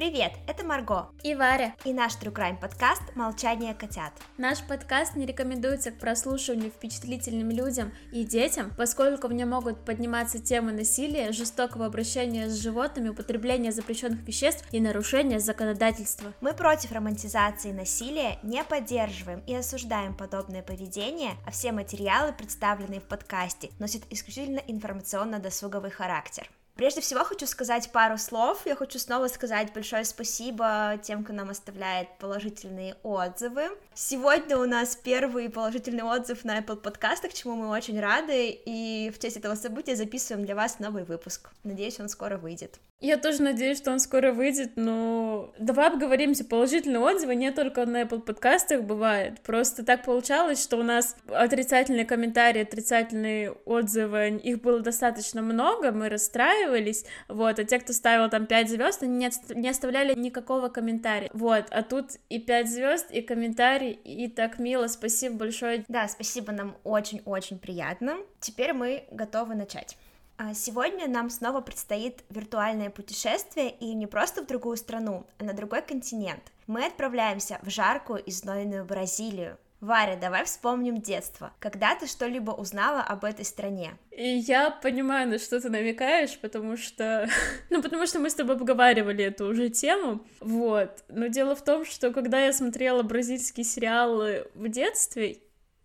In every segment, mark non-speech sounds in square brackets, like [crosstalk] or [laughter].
Привет, это Марго и Варя и наш True Crime подкаст «Молчание котят». Наш подкаст не рекомендуется к прослушиванию впечатлительным людям и детям, поскольку в нем могут подниматься темы насилия, жестокого обращения с животными, употребления запрещенных веществ и нарушения законодательства. Мы против романтизации насилия, не поддерживаем и осуждаем подобное поведение, а все материалы, представленные в подкасте, носят исключительно информационно-досуговый характер. Прежде всего хочу сказать пару слов. Я хочу снова сказать большое спасибо тем, кто нам оставляет положительные отзывы. Сегодня у нас первый положительный отзыв на Apple подкастах, чему мы очень рады, и в честь этого события записываем для вас новый выпуск. Надеюсь, он скоро выйдет. Я тоже надеюсь, что он скоро выйдет, но давай обговоримся. Положительные отзывы не только на Apple подкастах бывает. Просто так получалось, что у нас отрицательные комментарии, отрицательные отзывы, их было достаточно много, мы расстраивались, вот, а те, кто ставил там 5 звезд, они не оставляли никакого комментария, вот, а тут и 5 звезд, и комментарий, и так мило, спасибо большое. Да, спасибо, нам очень-очень приятно. Теперь мы готовы начать. А сегодня нам снова предстоит виртуальное путешествие и не просто в другую страну, а на другой континент. Мы отправляемся в жаркую и знойную Бразилию. Варя, давай вспомним детство. Когда ты что-либо узнала об этой стране? И я понимаю, на что ты намекаешь, потому что... [laughs] ну, потому что мы с тобой обговаривали эту уже тему, вот. Но дело в том, что когда я смотрела бразильские сериалы в детстве,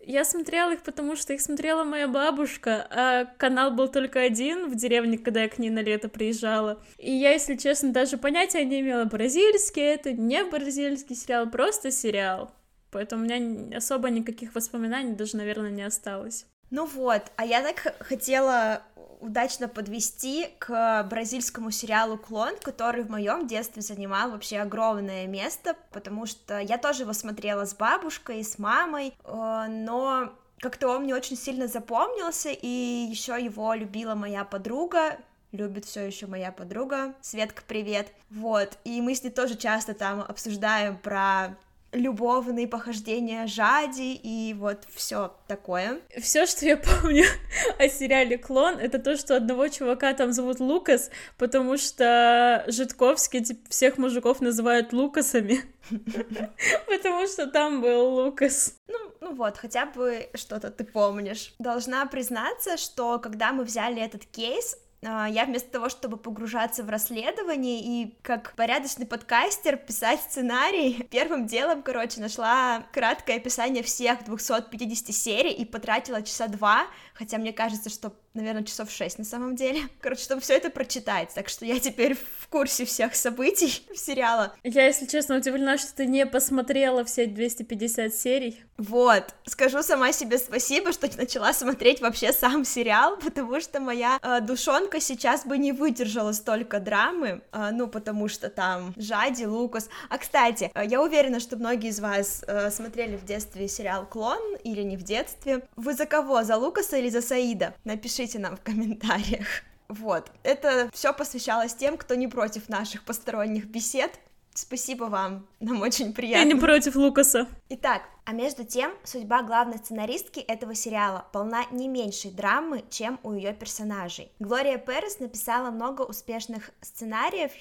я смотрела их, потому что их смотрела моя бабушка, а канал был только один в деревне, когда я к ней на лето приезжала. И я, если честно, даже понятия не имела, бразильский это, не бразильский сериал, просто сериал. Поэтому у меня особо никаких воспоминаний даже, наверное, не осталось. Ну вот, а я так хотела удачно подвести к бразильскому сериалу «Клон», который в моем детстве занимал вообще огромное место, потому что я тоже его смотрела с бабушкой, с мамой, э, но как-то он мне очень сильно запомнился, и еще его любила моя подруга, любит все еще моя подруга. Светка, привет. Вот, и мы с ней тоже часто там обсуждаем про любовные похождения Жади и вот все такое. Все, что я помню [laughs] о сериале Клон, это то, что одного чувака там зовут Лукас, потому что Житковский типа, всех мужиков называют Лукасами. [laughs] Потому что там был Лукас. Ну, ну вот, хотя бы что-то ты помнишь. Должна признаться, что когда мы взяли этот кейс, я вместо того, чтобы погружаться в расследование и как порядочный подкастер писать сценарий, [laughs] первым делом, короче, нашла краткое описание всех 250 серий и потратила часа два, хотя мне кажется, что наверное, часов 6 на самом деле. [laughs] Короче, чтобы все это прочитать. Так что я теперь в курсе всех событий [laughs] сериала. Я, если честно, удивлена, что ты не посмотрела все 250 серий. Вот, скажу сама себе спасибо, что начала смотреть вообще сам сериал, [laughs] потому что моя э, душонка сейчас бы не выдержала столько драмы, э, ну, потому что там Жади, Лукас. А, кстати, э, я уверена, что многие из вас э, смотрели в детстве сериал «Клон» или не в детстве. Вы за кого? За Лукаса или за Саида? Напишите нам в комментариях. Вот, это все посвящалось тем, кто не против наших посторонних бесед. Спасибо вам, нам очень приятно. Я не против Лукаса. Итак, а между тем, судьба главной сценаристки этого сериала полна не меньшей драмы, чем у ее персонажей. Глория Перес написала много успешных сценариев,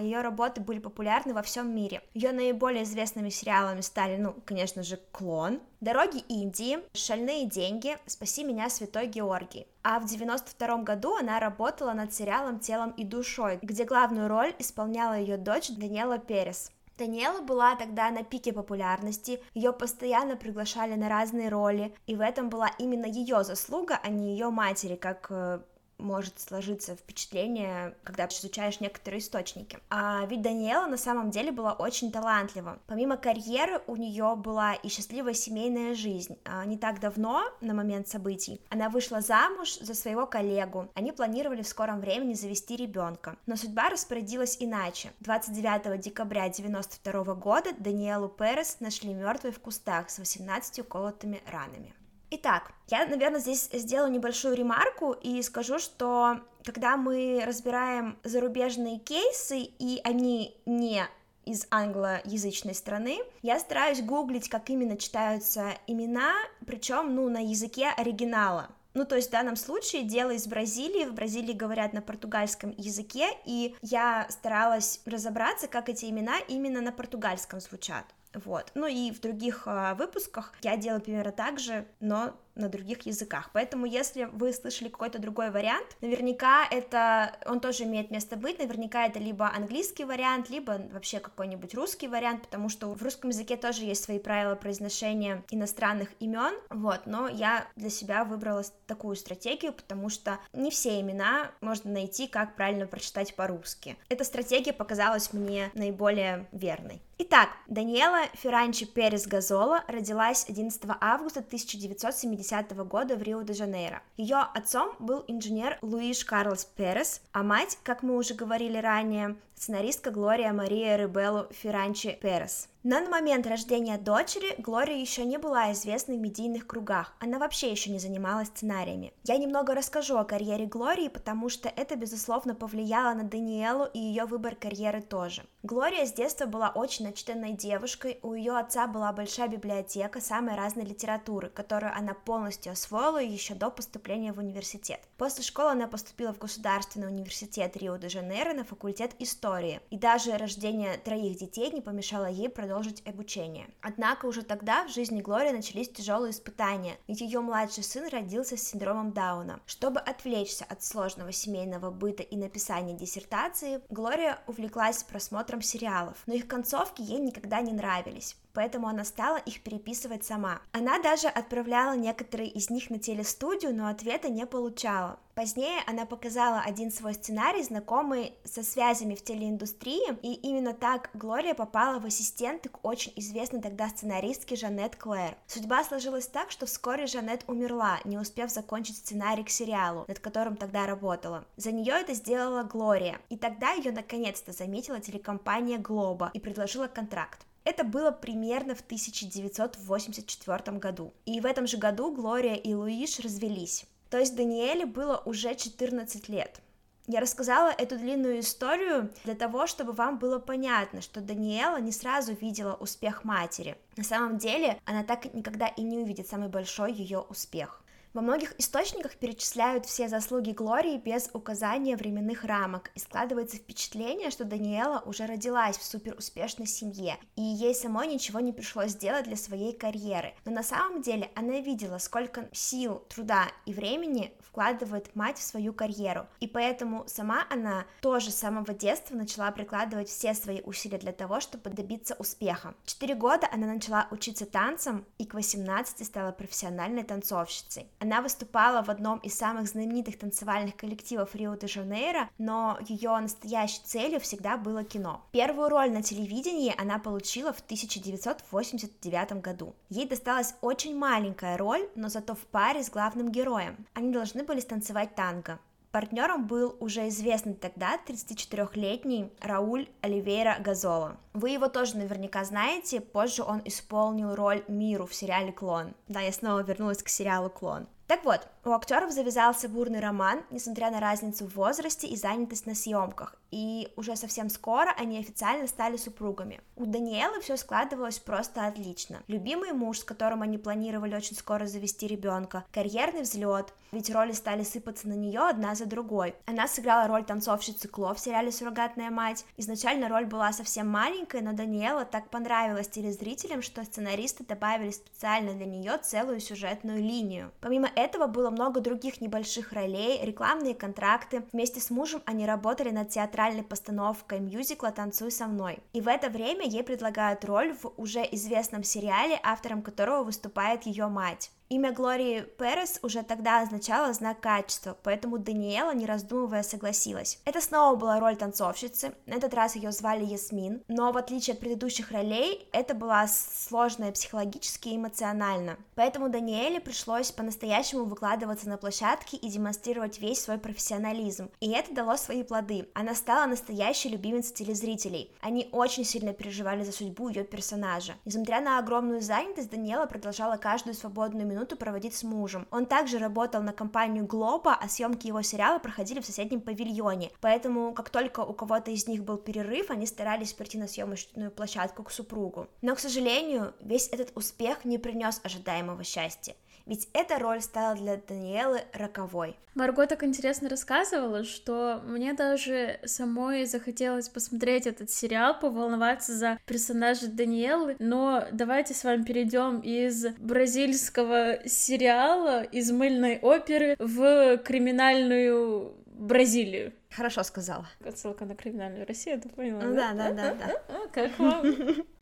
ее работы были популярны во всем мире. Ее наиболее известными сериалами стали, ну, конечно же, «Клон», «Дороги Индии», «Шальные деньги», «Спаси меня, Святой Георгий». А в 92 году она работала над сериалом «Телом и душой», где главную роль исполняла ее дочь Даниэла Перес. Даниэла была тогда на пике популярности, ее постоянно приглашали на разные роли, и в этом была именно ее заслуга, а не ее матери, как э, может сложиться впечатление, когда изучаешь некоторые источники. А ведь Даниэла на самом деле была очень талантлива. Помимо карьеры у нее была и счастливая семейная жизнь. А не так давно, на момент событий, она вышла замуж за своего коллегу. Они планировали в скором времени завести ребенка. Но судьба распорядилась иначе. 29 декабря 92 года Даниэлу Перес нашли мертвой в кустах с 18 колотыми ранами. Итак, я, наверное, здесь сделаю небольшую ремарку и скажу, что когда мы разбираем зарубежные кейсы, и они не из англоязычной страны, я стараюсь гуглить, как именно читаются имена, причем, ну, на языке оригинала. Ну, то есть в данном случае дело из Бразилии, в Бразилии говорят на португальском языке, и я старалась разобраться, как эти имена именно на португальском звучат. Вот. Ну и в других э, выпусках я делаю примерно так же, но на других языках. Поэтому, если вы слышали какой-то другой вариант, наверняка это, он тоже имеет место быть, наверняка это либо английский вариант, либо вообще какой-нибудь русский вариант, потому что в русском языке тоже есть свои правила произношения иностранных имен, вот, но я для себя выбрала такую стратегию, потому что не все имена можно найти, как правильно прочитать по-русски. Эта стратегия показалась мне наиболее верной. Итак, Даниэла Ферранчи Перес Газола родилась 11 августа 1970 1970 года в Рио-де-Жанейро. Ее отцом был инженер Луиш Карлос Перес, а мать, как мы уже говорили ранее, сценаристка Глория Мария Ребеллу Ферранчи Перес. На момент рождения дочери Глория еще не была известной в медийных кругах, она вообще еще не занималась сценариями. Я немного расскажу о карьере Глории, потому что это, безусловно, повлияло на Даниэлу и ее выбор карьеры тоже. Глория с детства была очень начитанной девушкой, у ее отца была большая библиотека самой разной литературы, которую она полностью освоила еще до поступления в университет. После школы она поступила в Государственный университет Рио-де-Жанейро на факультет истории, и даже рождение троих детей не помешало ей продолжить обучение. Однако уже тогда в жизни Глории начались тяжелые испытания, ведь ее младший сын родился с синдромом Дауна. Чтобы отвлечься от сложного семейного быта и написания диссертации, Глория увлеклась просмотром сериалов, но их концовки ей никогда не нравились поэтому она стала их переписывать сама. Она даже отправляла некоторые из них на телестудию, но ответа не получала. Позднее она показала один свой сценарий, знакомый со связями в телеиндустрии, и именно так Глория попала в ассистенты к очень известной тогда сценаристке Жанет Клэр. Судьба сложилась так, что вскоре Жанет умерла, не успев закончить сценарий к сериалу, над которым тогда работала. За нее это сделала Глория, и тогда ее наконец-то заметила телекомпания Глоба и предложила контракт. Это было примерно в 1984 году. И в этом же году Глория и Луиш развелись. То есть Даниэле было уже 14 лет. Я рассказала эту длинную историю для того, чтобы вам было понятно, что Даниэла не сразу видела успех матери. На самом деле, она так никогда и не увидит самый большой ее успех. Во многих источниках перечисляют все заслуги Глории без указания временных рамок, и складывается впечатление, что Даниэла уже родилась в суперуспешной семье, и ей самой ничего не пришлось делать для своей карьеры. Но на самом деле она видела, сколько сил, труда и времени вкладывает мать в свою карьеру, и поэтому сама она тоже с самого детства начала прикладывать все свои усилия для того, чтобы добиться успеха. Четыре года она начала учиться танцам и к 18 стала профессиональной танцовщицей. Она выступала в одном из самых знаменитых танцевальных коллективов Рио-де-Жанейро, но ее настоящей целью всегда было кино. Первую роль на телевидении она получила в 1989 году. Ей досталась очень маленькая роль, но зато в паре с главным героем. Они должны были станцевать танго. Партнером был уже известный тогда 34-летний Рауль Оливейра Газола. Вы его тоже наверняка знаете, позже он исполнил роль Миру в сериале «Клон». Да, я снова вернулась к сериалу «Клон». Так вот, у актеров завязался бурный роман, несмотря на разницу в возрасте и занятость на съемках, и уже совсем скоро они официально стали супругами. У Даниэлы все складывалось просто отлично. Любимый муж, с которым они планировали очень скоро завести ребенка, карьерный взлет, ведь роли стали сыпаться на нее одна за другой. Она сыграла роль танцовщицы Кло в сериале «Суррогатная мать». Изначально роль была совсем маленькая, но Даниэла так понравилась телезрителям, что сценаристы добавили специально для нее целую сюжетную линию. Помимо этого было много других небольших ролей, рекламные контракты. Вместе с мужем они работали над театральной постановкой мюзикла «Танцуй со мной». И в это время ей предлагают роль в уже известном сериале, автором которого выступает ее мать. Имя Глории Перес уже тогда означало знак качества, поэтому Даниэла, не раздумывая, согласилась. Это снова была роль танцовщицы, на этот раз ее звали Ясмин, но в отличие от предыдущих ролей, это была сложная психологически и эмоционально. Поэтому Даниэле пришлось по-настоящему выкладываться на площадке и демонстрировать весь свой профессионализм. И это дало свои плоды. Она стала настоящей любимицей телезрителей. Они очень сильно переживали за судьбу ее персонажа. Несмотря на огромную занятость, Даниэла продолжала каждую свободную минуту минуту проводить с мужем. Он также работал на компанию Глоба, а съемки его сериала проходили в соседнем павильоне. Поэтому, как только у кого-то из них был перерыв, они старались прийти на съемочную площадку к супругу. Но, к сожалению, весь этот успех не принес ожидаемого счастья. Ведь эта роль стала для Даниэлы роковой. Марго так интересно рассказывала, что мне даже самой захотелось посмотреть этот сериал, поволноваться за персонажа Даниэлы, но давайте с вами перейдем из бразильского сериала, из мыльной оперы в криминальную Бразилию. Хорошо сказала. Отсылка на криминальную Россию, ты поняла? Да, да, да, да. А, [laughs] как вам?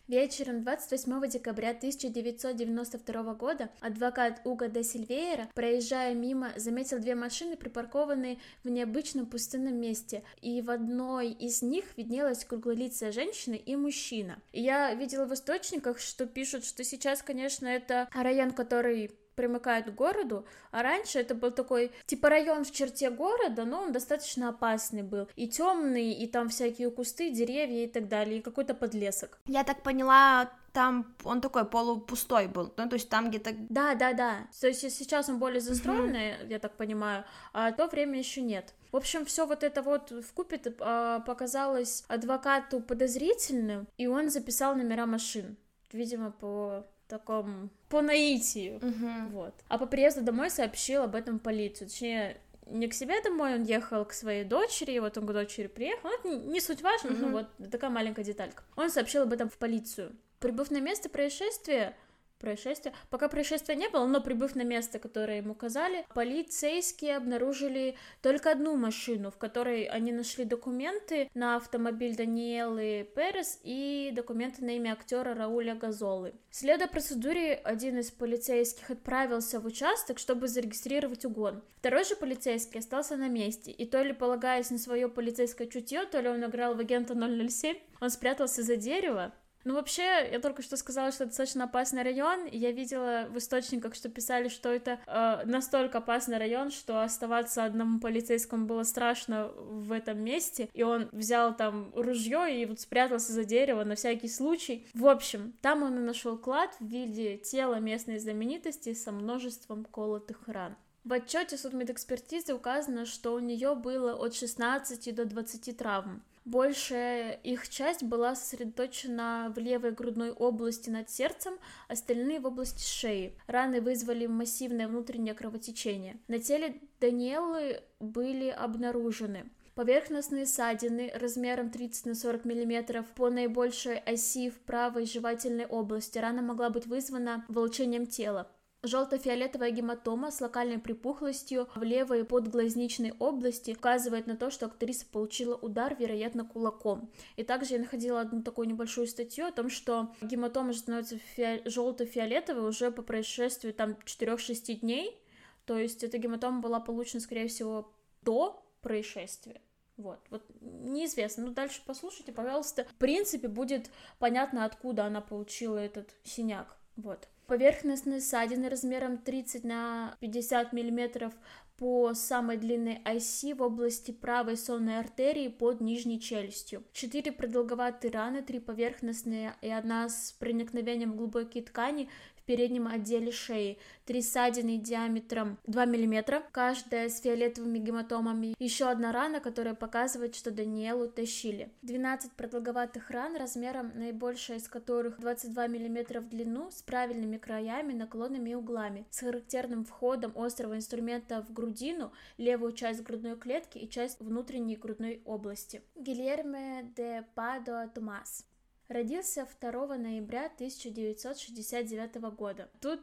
Вечером 28 декабря 1992 года адвокат Уга де Сильвейра, проезжая мимо, заметил две машины, припаркованные в необычном пустынном месте, и в одной из них виднелась круглолицая женщина и мужчина. я видела в источниках, что пишут, что сейчас, конечно, это район, который примыкает к городу, а раньше это был такой, типа район в черте города, но он достаточно опасный был, и темный, и там всякие кусты, деревья и так далее, и какой-то подлесок. Я так поняла, там он такой полупустой был, ну, то есть там где-то... Да, да, да, то есть сейчас он более застроенный, mm-hmm. я так понимаю, а то время еще нет. В общем, все вот это вот в купе а, показалось адвокату подозрительным, и он записал номера машин, видимо, по таком по наитию, угу. вот. А по приезду домой сообщил об этом полицию, точнее не к себе домой, он ехал к своей дочери, и вот он к дочери приехал, это не суть важно, угу. ну вот такая маленькая деталька. Он сообщил об этом в полицию. Прибыв на место происшествия, происшествия. Пока происшествия не было, но прибыв на место, которое ему указали, полицейские обнаружили только одну машину, в которой они нашли документы на автомобиль Даниэлы Перес и документы на имя актера Рауля Газолы. Следуя процедуре, один из полицейских отправился в участок, чтобы зарегистрировать угон. Второй же полицейский остался на месте, и то ли полагаясь на свое полицейское чутье, то ли он играл в агента 007, он спрятался за дерево, ну, вообще, я только что сказала, что это достаточно опасный район. Я видела в источниках, что писали, что это э, настолько опасный район, что оставаться одному полицейскому было страшно в этом месте. И он взял там ружье и вот спрятался за дерево на всякий случай. В общем, там он и нашел клад в виде тела местной знаменитости со множеством колотых ран. В отчете судмедэкспертизы указано, что у нее было от 16 до 20 травм. Большая их часть была сосредоточена в левой грудной области над сердцем, остальные в области шеи. Раны вызвали массивное внутреннее кровотечение. На теле Даниэлы были обнаружены поверхностные ссадины размером 30 на 40 мм по наибольшей оси в правой жевательной области. Рана могла быть вызвана волчением тела. Желто-фиолетовая гематома с локальной припухлостью в левой подглазничной области указывает на то, что актриса получила удар, вероятно, кулаком. И также я находила одну такую небольшую статью о том, что гематома становится фи... желто-фиолетовой уже по происшествию там 4-6 дней, то есть эта гематома была получена, скорее всего, до происшествия. Вот, вот неизвестно. Ну, дальше послушайте, пожалуйста. В принципе, будет понятно, откуда она получила этот синяк. Вот. Поверхностные ссадины размером 30 на 50 мм по самой длинной оси в области правой сонной артерии под нижней челюстью. Четыре продолговатые раны, три поверхностные и одна с проникновением в глубокие ткани переднем отделе шеи, три ссадины диаметром 2 мм, каждая с фиолетовыми гематомами, еще одна рана, которая показывает, что Даниэлу тащили. 12 продолговатых ран, размером наибольшая из которых 22 мм в длину, с правильными краями, наклонами и углами, с характерным входом острого инструмента в грудину, левую часть грудной клетки и часть внутренней грудной области. Гильерме де Падо Томас Родился 2 ноября 1969 года. Тут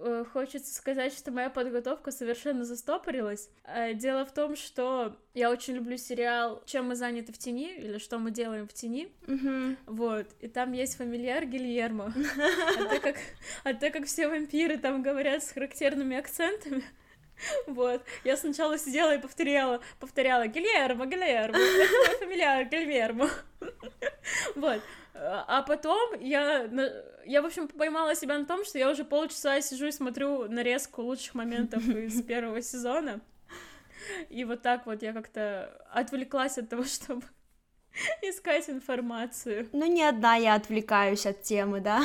э, хочется сказать, что моя подготовка совершенно застопорилась. Э, дело в том, что я очень люблю сериал «Чем мы заняты в тени» или «Что мы делаем в тени». Mm-hmm. Вот, и там есть фамильяр Гильермо. [laughs] А так как, а так как все вампиры там говорят с характерными акцентами, [laughs] вот. Я сначала сидела и повторяла, повторяла Гильермо, Гильермо, это мой фамильяр Гильермо. [laughs] Вот. А потом я, я, в общем, поймала себя на том, что я уже полчаса сижу и смотрю нарезку лучших моментов [laughs] из первого сезона. И вот так вот я как-то отвлеклась от того, [laughs] чтобы искать информацию. Ну, не одна я отвлекаюсь от темы, да?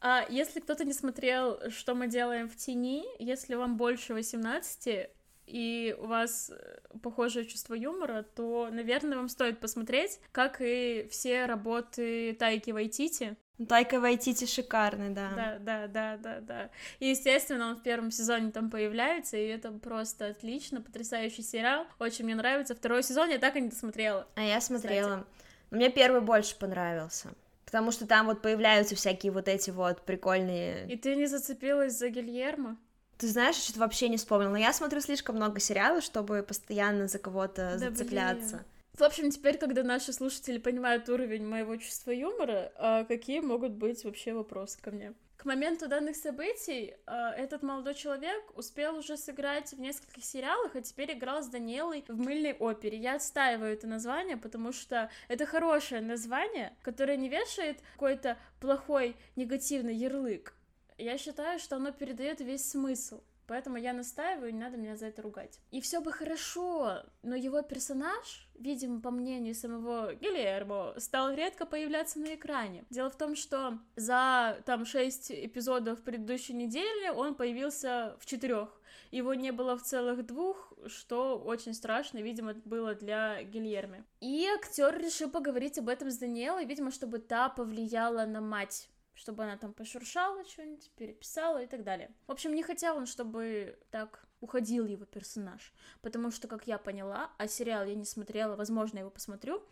А если кто-то не смотрел, что мы делаем в тени, если вам больше 18, и у вас э, похожее чувство юмора, то, наверное, вам стоит посмотреть, как и все работы Тайки Вайтити. Тайка Вайтити шикарный, да. Да, да, да, да, да. И, естественно, он в первом сезоне там появляется, и это просто отлично, потрясающий сериал. Очень мне нравится. Второй сезон я так и не досмотрела. А я смотрела. Кстати. Но мне первый больше понравился. Потому что там вот появляются всякие вот эти вот прикольные... И ты не зацепилась за Гильермо? Ты знаешь, что-то вообще не вспомнила. Но я смотрю слишком много сериалов, чтобы постоянно за кого-то да зацепляться. Блин. В общем, теперь, когда наши слушатели понимают уровень моего чувства юмора, а какие могут быть вообще вопросы ко мне? К моменту данных событий а, этот молодой человек успел уже сыграть в нескольких сериалах, а теперь играл с Даниэлой в мыльной опере. Я отстаиваю это название, потому что это хорошее название, которое не вешает какой-то плохой негативный ярлык. Я считаю, что оно передает весь смысл. Поэтому я настаиваю, не надо меня за это ругать. И все бы хорошо, но его персонаж, видимо, по мнению самого Гильермо, стал редко появляться на экране. Дело в том, что за там шесть эпизодов предыдущей недели он появился в четырех. Его не было в целых двух, что очень страшно, видимо, было для Гильерми. И актер решил поговорить об этом с Даниэлой, видимо, чтобы та повлияла на мать чтобы она там пошуршала что-нибудь, переписала и так далее. В общем, не хотел он, чтобы так уходил его персонаж, потому что, как я поняла, а сериал я не смотрела, возможно, я его посмотрю,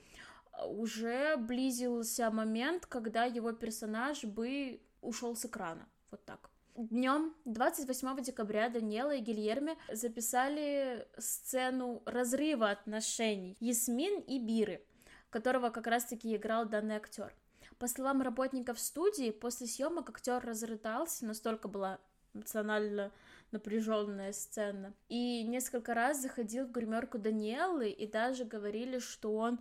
уже близился момент, когда его персонаж бы ушел с экрана, вот так. Днем 28 декабря Даниэла и Гильерме записали сцену разрыва отношений Ясмин и Биры, которого как раз-таки играл данный актер. По словам работников студии, после съемок актер разрыдался, настолько была эмоционально напряженная сцена. И несколько раз заходил в гримерку Даниэлы и даже говорили, что он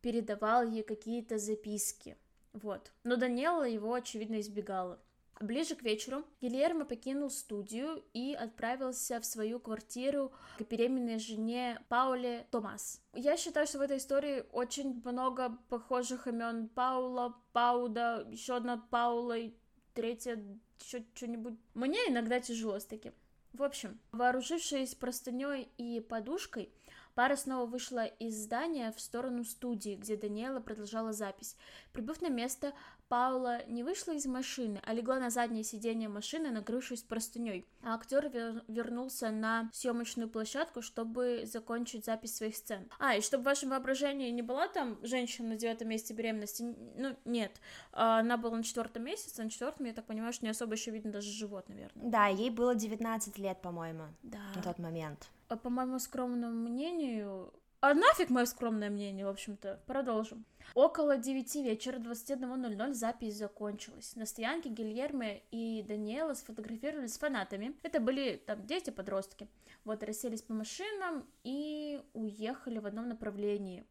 передавал ей какие-то записки. Вот. Но Даниэла его, очевидно, избегала. Ближе к вечеру Гильермо покинул студию и отправился в свою квартиру к беременной жене Пауле Томас. Я считаю, что в этой истории очень много похожих имен Паула, Пауда, еще одна Паула, и третья еще что-нибудь. Мне иногда тяжело с таким. В общем, вооружившись простыней и подушкой, Пара снова вышла из здания в сторону студии, где Даниэла продолжала запись. Прибыв на место, Паула не вышла из машины, а легла на заднее сиденье машины, накрывшись простыней. А актер вер- вернулся на съемочную площадку, чтобы закончить запись своих сцен. А, и чтобы в вашем воображении не была там женщина на девятом месяце беременности, ну, нет. А, она была на четвертом месяце, на четвертом, я так понимаю, что не особо еще видно даже живот, наверное. Да, ей было 19 лет, по-моему, да. на тот момент. А по моему скромному мнению... А нафиг мое скромное мнение, в общем-то. Продолжим. Около 9 вечера 21.00 запись закончилась. На стоянке Гильерме и Даниэла сфотографировались с фанатами. Это были там дети-подростки. Вот, расселись по машинам и уехали в одном направлении.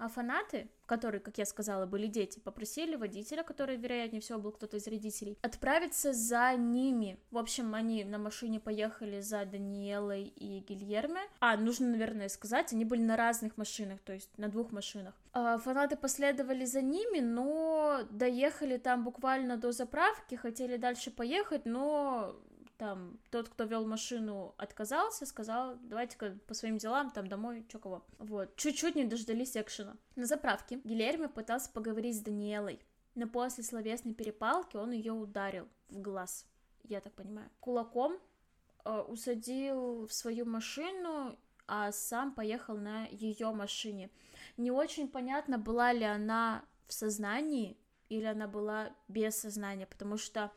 А фанаты, которые, как я сказала, были дети, попросили водителя, который, вероятнее всего, был кто-то из родителей, отправиться за ними. В общем, они на машине поехали за Даниэлой и Гильерме. А, нужно, наверное, сказать, они были на разных машинах, то есть на двух машинах. А, фанаты последовали за ними, но доехали там буквально до заправки, хотели дальше поехать, но там тот, кто вел машину, отказался, сказал, давайте-ка по своим делам, там домой, чё кого. Вот, чуть-чуть не дождались экшена. На заправке Гильермо пытался поговорить с Даниэлой, но после словесной перепалки он ее ударил в глаз, я так понимаю. Кулаком э, усадил в свою машину, а сам поехал на ее машине. Не очень понятно, была ли она в сознании или она была без сознания, потому что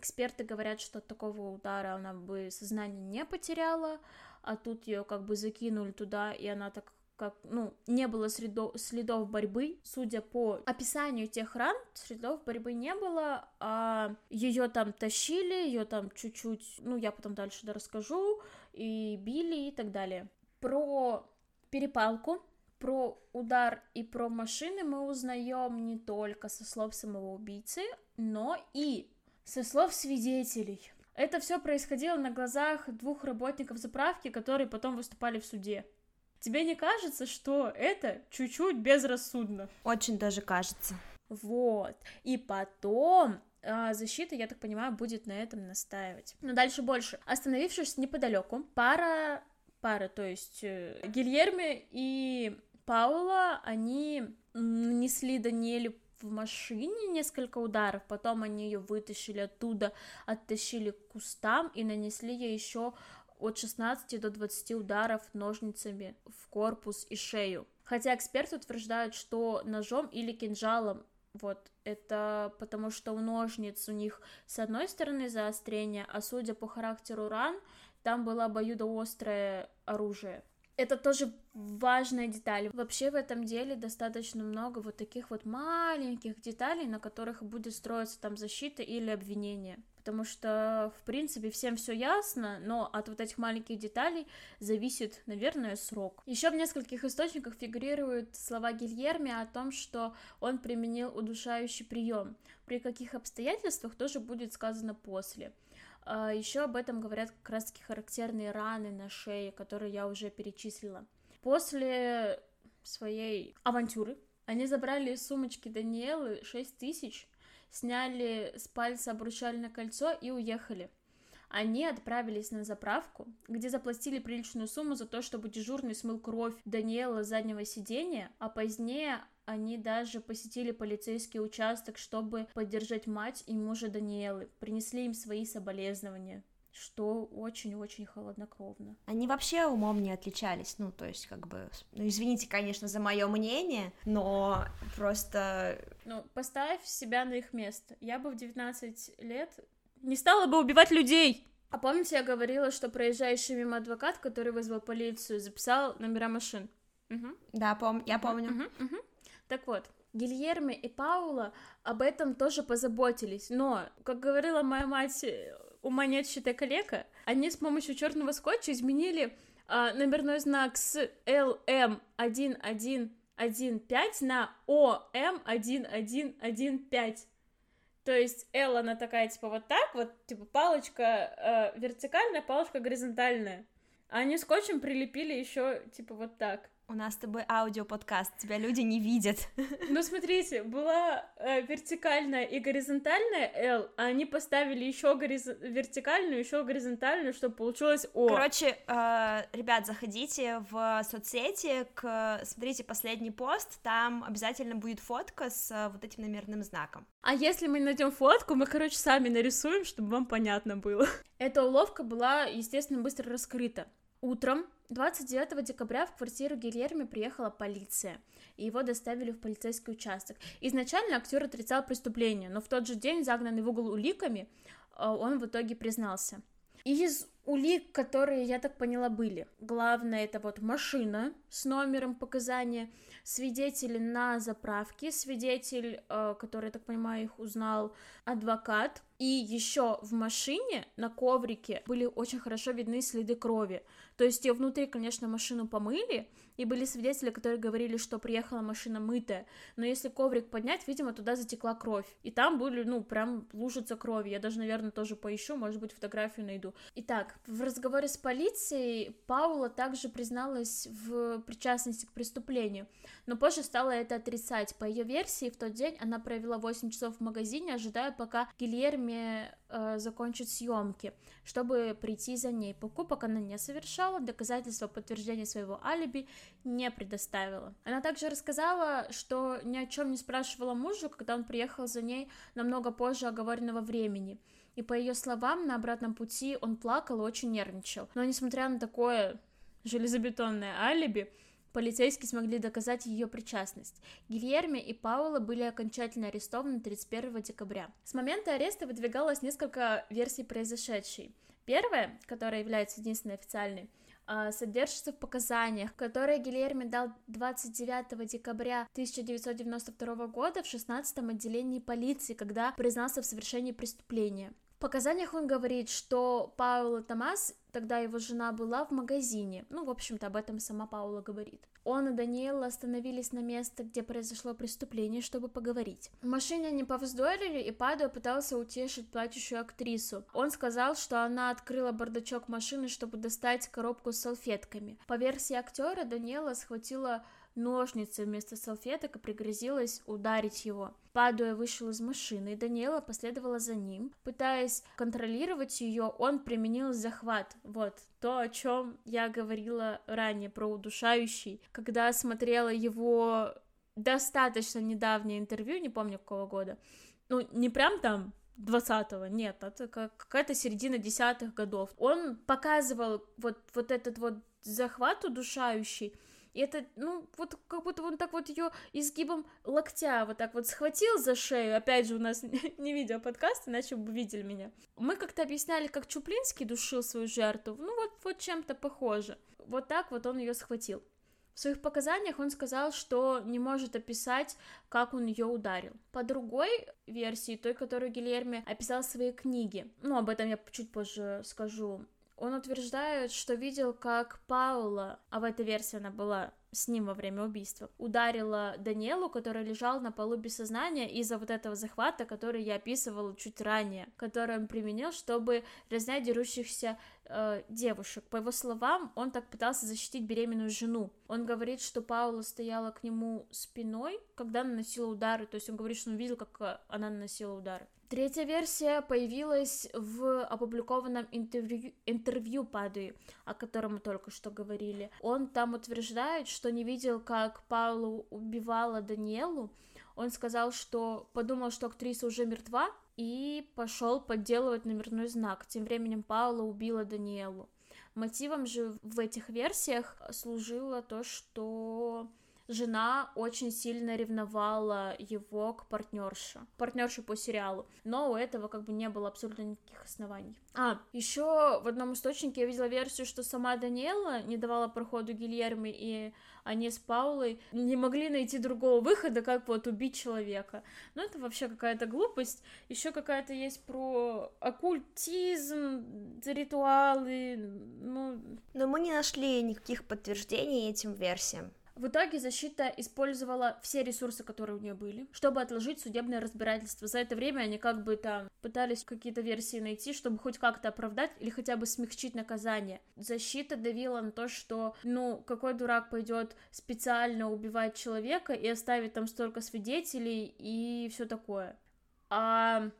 Эксперты говорят, что от такого удара она бы сознание не потеряла, а тут ее как бы закинули туда, и она так как, ну, не было следов, следов борьбы. Судя по описанию тех ран, следов борьбы не было, а ее там тащили, ее там чуть-чуть, ну, я потом дальше да расскажу, и били и так далее. Про перепалку, про удар и про машины мы узнаем не только со слов самого убийцы, но и со слов свидетелей, это все происходило на глазах двух работников заправки, которые потом выступали в суде. Тебе не кажется, что это чуть-чуть безрассудно? Очень даже кажется. Вот. И потом а, защита, я так понимаю, будет на этом настаивать. Но дальше больше. Остановившись неподалеку, пара, пара, то есть э, Гильерме и Паула, они нанесли Даниэлю в машине несколько ударов, потом они ее вытащили оттуда, оттащили к кустам и нанесли ей еще от 16 до 20 ударов ножницами в корпус и шею. Хотя эксперты утверждают, что ножом или кинжалом вот, это потому что у ножниц у них с одной стороны заострение, а судя по характеру ран, там было обоюдоострое оружие. Это тоже важная деталь. Вообще в этом деле достаточно много вот таких вот маленьких деталей, на которых будет строиться там защита или обвинение потому что, в принципе, всем все ясно, но от вот этих маленьких деталей зависит, наверное, срок. Еще в нескольких источниках фигурируют слова Гильерми о том, что он применил удушающий прием. При каких обстоятельствах тоже будет сказано после. А, Еще об этом говорят как раз-таки характерные раны на шее, которые я уже перечислила. После своей авантюры они забрали из сумочки Даниэлы 6 тысяч сняли с пальца обручальное кольцо и уехали. Они отправились на заправку, где заплатили приличную сумму за то, чтобы дежурный смыл кровь Даниэла с заднего сиденья, а позднее они даже посетили полицейский участок, чтобы поддержать мать и мужа Даниэлы, принесли им свои соболезнования что очень-очень холоднокровно. Они вообще умом не отличались, ну, то есть, как бы, ну, извините, конечно, за мое мнение, но просто... Ну, поставь себя на их место. Я бы в 19 лет не стала бы убивать людей! А помните, я говорила, что проезжающий мимо адвокат, который вызвал полицию, записал номера машин? Угу. Да, пом я помню. Угу, угу. Так вот, Гильерме и Паула об этом тоже позаботились, но, как говорила моя мать у монетчатая калека, они с помощью черного скотча изменили а, номерной знак с LM1115 на OM1115. То есть L, она такая, типа, вот так, вот, типа, палочка э, вертикальная, палочка горизонтальная. А они скотчем прилепили еще, типа, вот так. У нас с тобой аудиоподкаст, тебя люди не видят. [laughs] Ну, смотрите, была э, вертикальная и горизонтальная L, а они поставили еще гориз... вертикальную, еще горизонтальную, чтобы получилось O. Короче, э, ребят, заходите в соцсети, к... смотрите последний пост, там обязательно будет фотка с э, вот этим номерным знаком. А если мы найдем фотку, мы, короче, сами нарисуем, чтобы вам понятно было. [laughs] Эта уловка была, естественно, быстро раскрыта. Утром 29 декабря в квартиру Гильерми приехала полиция, и его доставили в полицейский участок. Изначально актер отрицал преступление, но в тот же день, загнанный в угол уликами, э, он в итоге признался. Из улик, которые, я так поняла, были. Главное, это вот машина с номером показания, свидетели на заправке, свидетель, э, который, я так понимаю, их узнал, адвокат, и еще в машине на коврике были очень хорошо видны следы крови. То есть ее внутри, конечно, машину помыли, и были свидетели, которые говорили, что приехала машина мытая, но если коврик поднять, видимо, туда затекла кровь. И там были, ну, прям лужица крови. Я даже, наверное, тоже поищу, может быть, фотографию найду. Итак, в разговоре с полицией Паула также призналась в причастности к преступлению, но позже стала это отрицать. По ее версии, в тот день она провела 8 часов в магазине, ожидая, пока Гильерми э, закончит съемки, чтобы прийти за ней. Покупок она не совершала, доказательства подтверждения своего алиби не предоставила. Она также рассказала, что ни о чем не спрашивала мужа, когда он приехал за ней намного позже оговоренного времени. И по ее словам, на обратном пути он плакал и очень нервничал. Но несмотря на такое железобетонное алиби, Полицейские смогли доказать ее причастность. Гильерме и Паула были окончательно арестованы 31 декабря. С момента ареста выдвигалось несколько версий произошедшей. Первая, которая является единственной официальной, а, содержится в показаниях, которые Гильерми дал 29 декабря 1992 года в 16-м отделении полиции, когда признался в совершении преступления. В показаниях он говорит, что Паула Томас, тогда его жена была в магазине. Ну, в общем-то, об этом сама Паула говорит. Он и Даниэла остановились на место, где произошло преступление, чтобы поговорить. В машине они повздорили, и Падо пытался утешить плачущую актрису. Он сказал, что она открыла бардачок машины, чтобы достать коробку с салфетками. По версии актера, Даниэла схватила ножницы вместо салфеток и пригрозилась ударить его. Падуя вышел из машины, и Даниэла последовала за ним. Пытаясь контролировать ее, он применил захват. Вот то, о чем я говорила ранее про удушающий. Когда смотрела его достаточно недавнее интервью, не помню какого года, ну, не прям там 20-го, нет, это какая-то середина десятых годов. Он показывал вот, вот этот вот захват удушающий, и это, ну, вот как будто он так вот ее изгибом локтя вот так вот схватил за шею. Опять же, у нас [laughs] не видео подкаст, иначе бы видели меня. Мы как-то объясняли, как Чуплинский душил свою жертву. Ну, вот, вот чем-то похоже. Вот так вот он ее схватил. В своих показаниях он сказал, что не может описать, как он ее ударил. По другой версии, той, которую Гильерми описал в своей книге, ну, об этом я чуть позже скажу, он утверждает, что видел, как Паула, а в этой версии она была с ним во время убийства, ударила Даниэлу, который лежал на полу без сознания из-за вот этого захвата, который я описывала чуть ранее, который он применил, чтобы разнять дерущихся э, девушек. По его словам, он так пытался защитить беременную жену. Он говорит, что Паула стояла к нему спиной, когда наносила удары, то есть он говорит, что он видел, как э, она наносила удары. Третья версия появилась в опубликованном интервью, интервью Падуи, о котором мы только что говорили. Он там утверждает, что не видел, как Паула убивала Даниэлу. Он сказал, что подумал, что актриса уже мертва, и пошел подделывать номерной знак. Тем временем Паула убила Даниэлу. Мотивом же в этих версиях служило то, что жена очень сильно ревновала его к партнерше, партнерше по сериалу, но у этого как бы не было абсолютно никаких оснований. А, еще в одном источнике я видела версию, что сама Даниэла не давала проходу Гильерме, и они с Паулой не могли найти другого выхода, как вот убить человека. Но это вообще какая-то глупость. Еще какая-то есть про оккультизм, ритуалы, ну... Но мы не нашли никаких подтверждений этим версиям. В итоге защита использовала все ресурсы, которые у нее были, чтобы отложить судебное разбирательство. За это время они как бы там пытались какие-то версии найти, чтобы хоть как-то оправдать или хотя бы смягчить наказание. Защита давила на то, что, ну, какой дурак пойдет специально убивать человека и оставить там столько свидетелей и все такое. А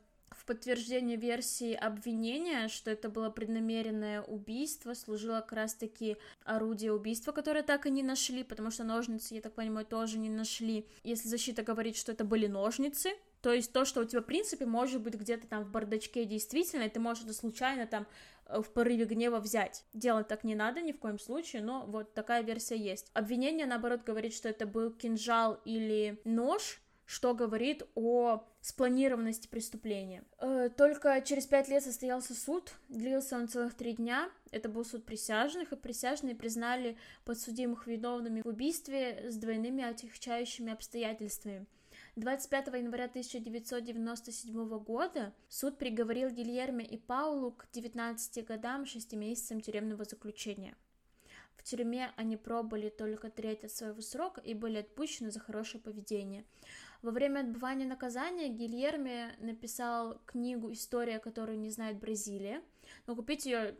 подтверждение версии обвинения, что это было преднамеренное убийство, служило как раз-таки орудие убийства, которое так и не нашли, потому что ножницы, я так понимаю, тоже не нашли. Если защита говорит, что это были ножницы, то есть то, что у тебя, в принципе, может быть где-то там в бардачке действительно, и ты можешь это случайно там э, в порыве гнева взять. Делать так не надо ни в коем случае, но вот такая версия есть. Обвинение, наоборот, говорит, что это был кинжал или нож, что говорит о спланированности преступления. Э, только через пять лет состоялся суд, длился он целых три дня. Это был суд присяжных, и присяжные признали подсудимых виновными в убийстве с двойными отягчающими обстоятельствами. 25 января 1997 года суд приговорил Гильерме и Паулу к 19 годам 6 месяцам тюремного заключения. В тюрьме они пробыли только треть от своего срока и были отпущены за хорошее поведение. Во время отбывания наказания Гильерме написал книгу «История, которую не знает Бразилия». Но купить ее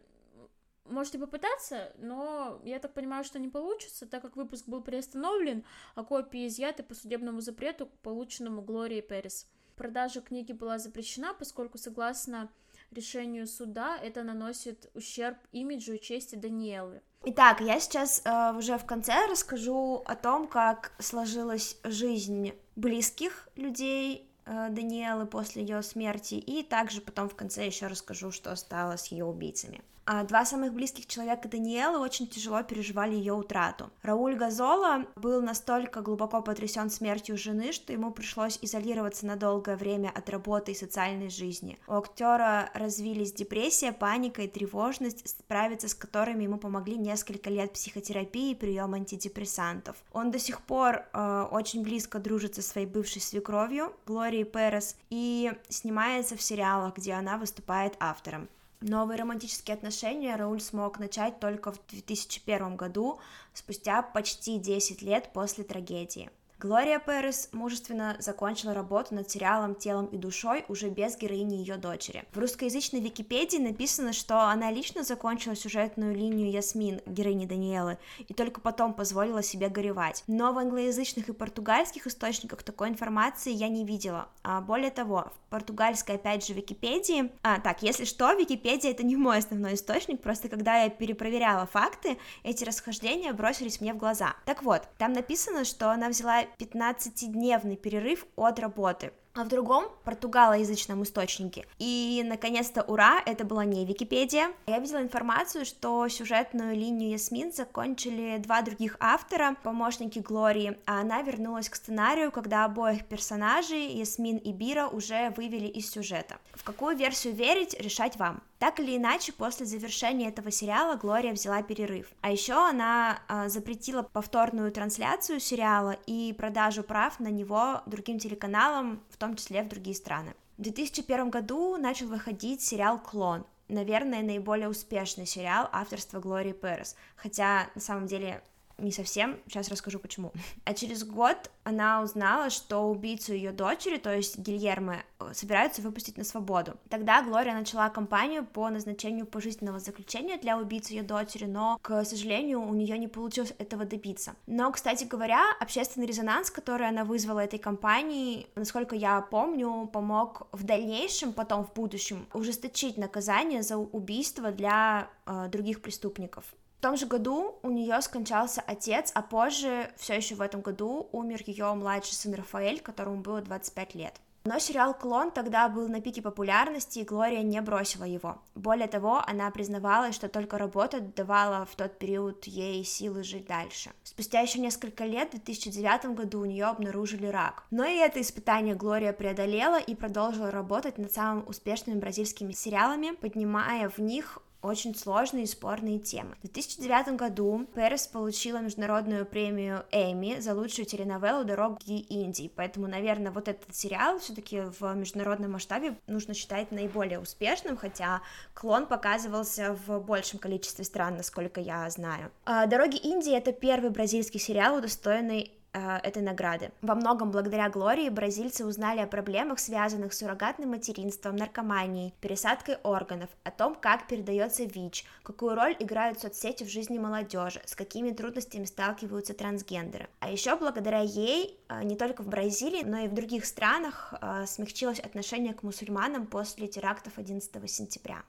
можете попытаться, но я так понимаю, что не получится, так как выпуск был приостановлен, а копии изъяты по судебному запрету, полученному Глорией Перес. Продажа книги была запрещена, поскольку, согласно решению суда, это наносит ущерб имиджу и чести Даниэлы. Итак, я сейчас э, уже в конце расскажу о том, как сложилась жизнь близких людей э, Даниэлы после ее смерти, и также потом в конце еще расскажу, что стало с ее убийцами. А два самых близких человека Даниэлы очень тяжело переживали ее утрату. Рауль Газола был настолько глубоко потрясен смертью жены, что ему пришлось изолироваться на долгое время от работы и социальной жизни. У актера развились депрессия, паника и тревожность, справиться с которыми ему помогли несколько лет психотерапии и прием антидепрессантов. Он до сих пор э, очень близко дружит со своей бывшей свекровью Глорией Перес и снимается в сериалах, где она выступает автором. Новые романтические отношения Рауль смог начать только в 2001 году, спустя почти 10 лет после трагедии. Глория Перес мужественно закончила работу над сериалом «Телом и душой» уже без героини ее дочери. В русскоязычной Википедии написано, что она лично закончила сюжетную линию Ясмин, героини Даниэлы, и только потом позволила себе горевать. Но в англоязычных и португальских источниках такой информации я не видела. А более того, в португальской, опять же, Википедии... А, так, если что, Википедия это не мой основной источник, просто когда я перепроверяла факты, эти расхождения бросились мне в глаза. Так вот, там написано, что она взяла 15-дневный перерыв от работы а в другом португалоязычном источнике. И, наконец-то, ура, это была не Википедия. Я видела информацию, что сюжетную линию Ясмин закончили два других автора, помощники Глории, а она вернулась к сценарию, когда обоих персонажей, Ясмин и Бира, уже вывели из сюжета. В какую версию верить, решать вам. Так или иначе, после завершения этого сериала Глория взяла перерыв. А еще она э, запретила повторную трансляцию сериала и продажу прав на него другим телеканалам, в том числе в другие страны. В 2001 году начал выходить сериал «Клон», наверное, наиболее успешный сериал авторства Глории Перес, хотя на самом деле не совсем, сейчас расскажу почему. [laughs] А через год она узнала, что убийцу ее дочери, то есть Гильермо, собираются выпустить на свободу. Тогда Глория начала кампанию по назначению пожизненного заключения для убийцы ее дочери, но, к сожалению, у нее не получилось этого добиться. Но, кстати говоря, общественный резонанс, который она вызвала этой кампании, насколько я помню, помог в дальнейшем, потом в будущем, ужесточить наказание за убийство для э, других преступников. В том же году у нее скончался отец, а позже, все еще в этом году, умер ее младший сын Рафаэль, которому было 25 лет. Но сериал «Клон» тогда был на пике популярности, и Глория не бросила его. Более того, она признавалась, что только работа давала в тот период ей силы жить дальше. Спустя еще несколько лет, в 2009 году, у нее обнаружили рак. Но и это испытание Глория преодолела и продолжила работать над самыми успешными бразильскими сериалами, поднимая в них очень сложные и спорные темы. В 2009 году Перес получила международную премию Эми за лучшую теленовеллу «Дороги Индии», поэтому, наверное, вот этот сериал все-таки в международном масштабе нужно считать наиболее успешным, хотя «Клон» показывался в большем количестве стран, насколько я знаю. «Дороги Индии» — это первый бразильский сериал, удостоенный этой награды. Во многом благодаря Глории бразильцы узнали о проблемах, связанных с суррогатным материнством, наркоманией, пересадкой органов, о том, как передается ВИЧ, какую роль играют соцсети в жизни молодежи, с какими трудностями сталкиваются трансгендеры. А еще благодаря ей э, не только в Бразилии, но и в других странах э, смягчилось отношение к мусульманам после терактов 11 сентября.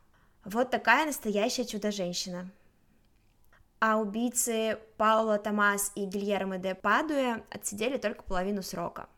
Вот такая настоящая чудо-женщина а убийцы Паула Томас и Гильермо де Падуэ отсидели только половину срока.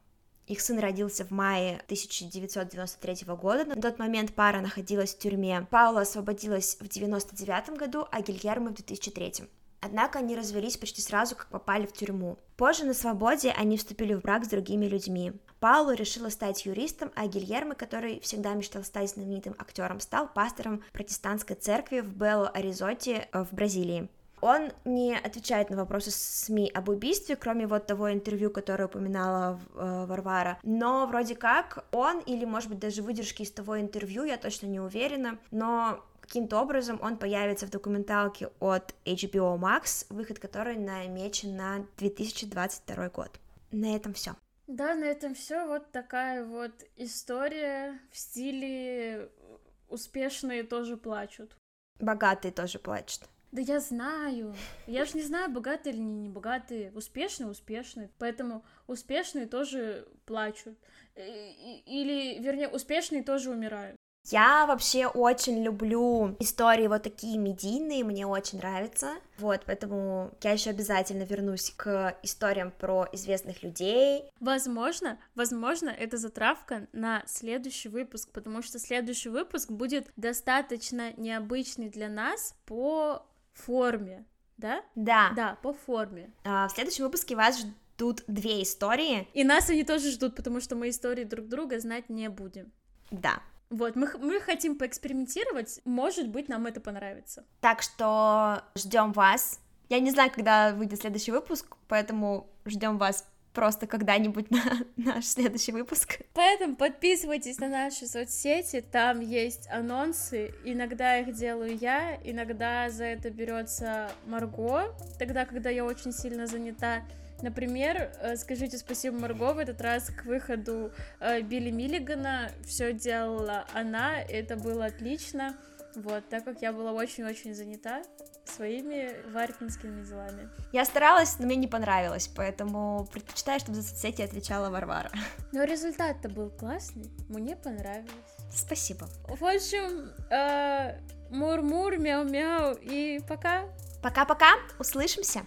Их сын родился в мае 1993 года. На тот момент пара находилась в тюрьме. Паула освободилась в 1999 году, а Гильермо в 2003. Однако они развелись почти сразу, как попали в тюрьму. Позже на свободе они вступили в брак с другими людьми. Паулу решила стать юристом, а Гильермо, который всегда мечтал стать знаменитым актером, стал пастором протестантской церкви в Бело-Аризоте э, в Бразилии. Он не отвечает на вопросы СМИ об убийстве, кроме вот того интервью, которое упоминала э, Варвара. Но вроде как он, или может быть даже выдержки из того интервью, я точно не уверена, но каким-то образом он появится в документалке от HBO Max, выход которой намечен на 2022 год. На этом все. Да, на этом все. Вот такая вот история в стиле успешные тоже плачут. Богатые тоже плачут. Да я знаю. Я же не знаю, богатые или не богатые. Успешные, успешные. Поэтому успешные тоже плачут. Или, вернее, успешные тоже умирают. Я вообще очень люблю истории вот такие медийные, мне очень нравится. Вот, поэтому я еще обязательно вернусь к историям про известных людей. Возможно, возможно, это затравка на следующий выпуск, потому что следующий выпуск будет достаточно необычный для нас по форме, да? Да. Да, по форме. А, в следующем выпуске вас ждут две истории. И нас они тоже ждут, потому что мы истории друг друга знать не будем. Да. Вот, мы, мы хотим поэкспериментировать, может быть, нам это понравится. Так что ждем вас. Я не знаю, когда выйдет следующий выпуск, поэтому ждем вас просто когда-нибудь [laughs] на наш следующий выпуск. Поэтому подписывайтесь на наши соцсети, там есть анонсы, иногда их делаю я, иногда за это берется Марго, тогда, когда я очень сильно занята. Например, э, скажите спасибо Марго, в этот раз к выходу э, Билли Миллигана все делала она, это было отлично. Вот, так как я была очень-очень занята своими варькинскими делами. Я старалась, но мне не понравилось, поэтому предпочитаю, чтобы за соцсети отвечала Варвара. [laughs] Но результат-то был классный, мне понравилось. Спасибо. В общем, э, мур-мур, мяу-мяу и пока. Пока-пока, услышимся.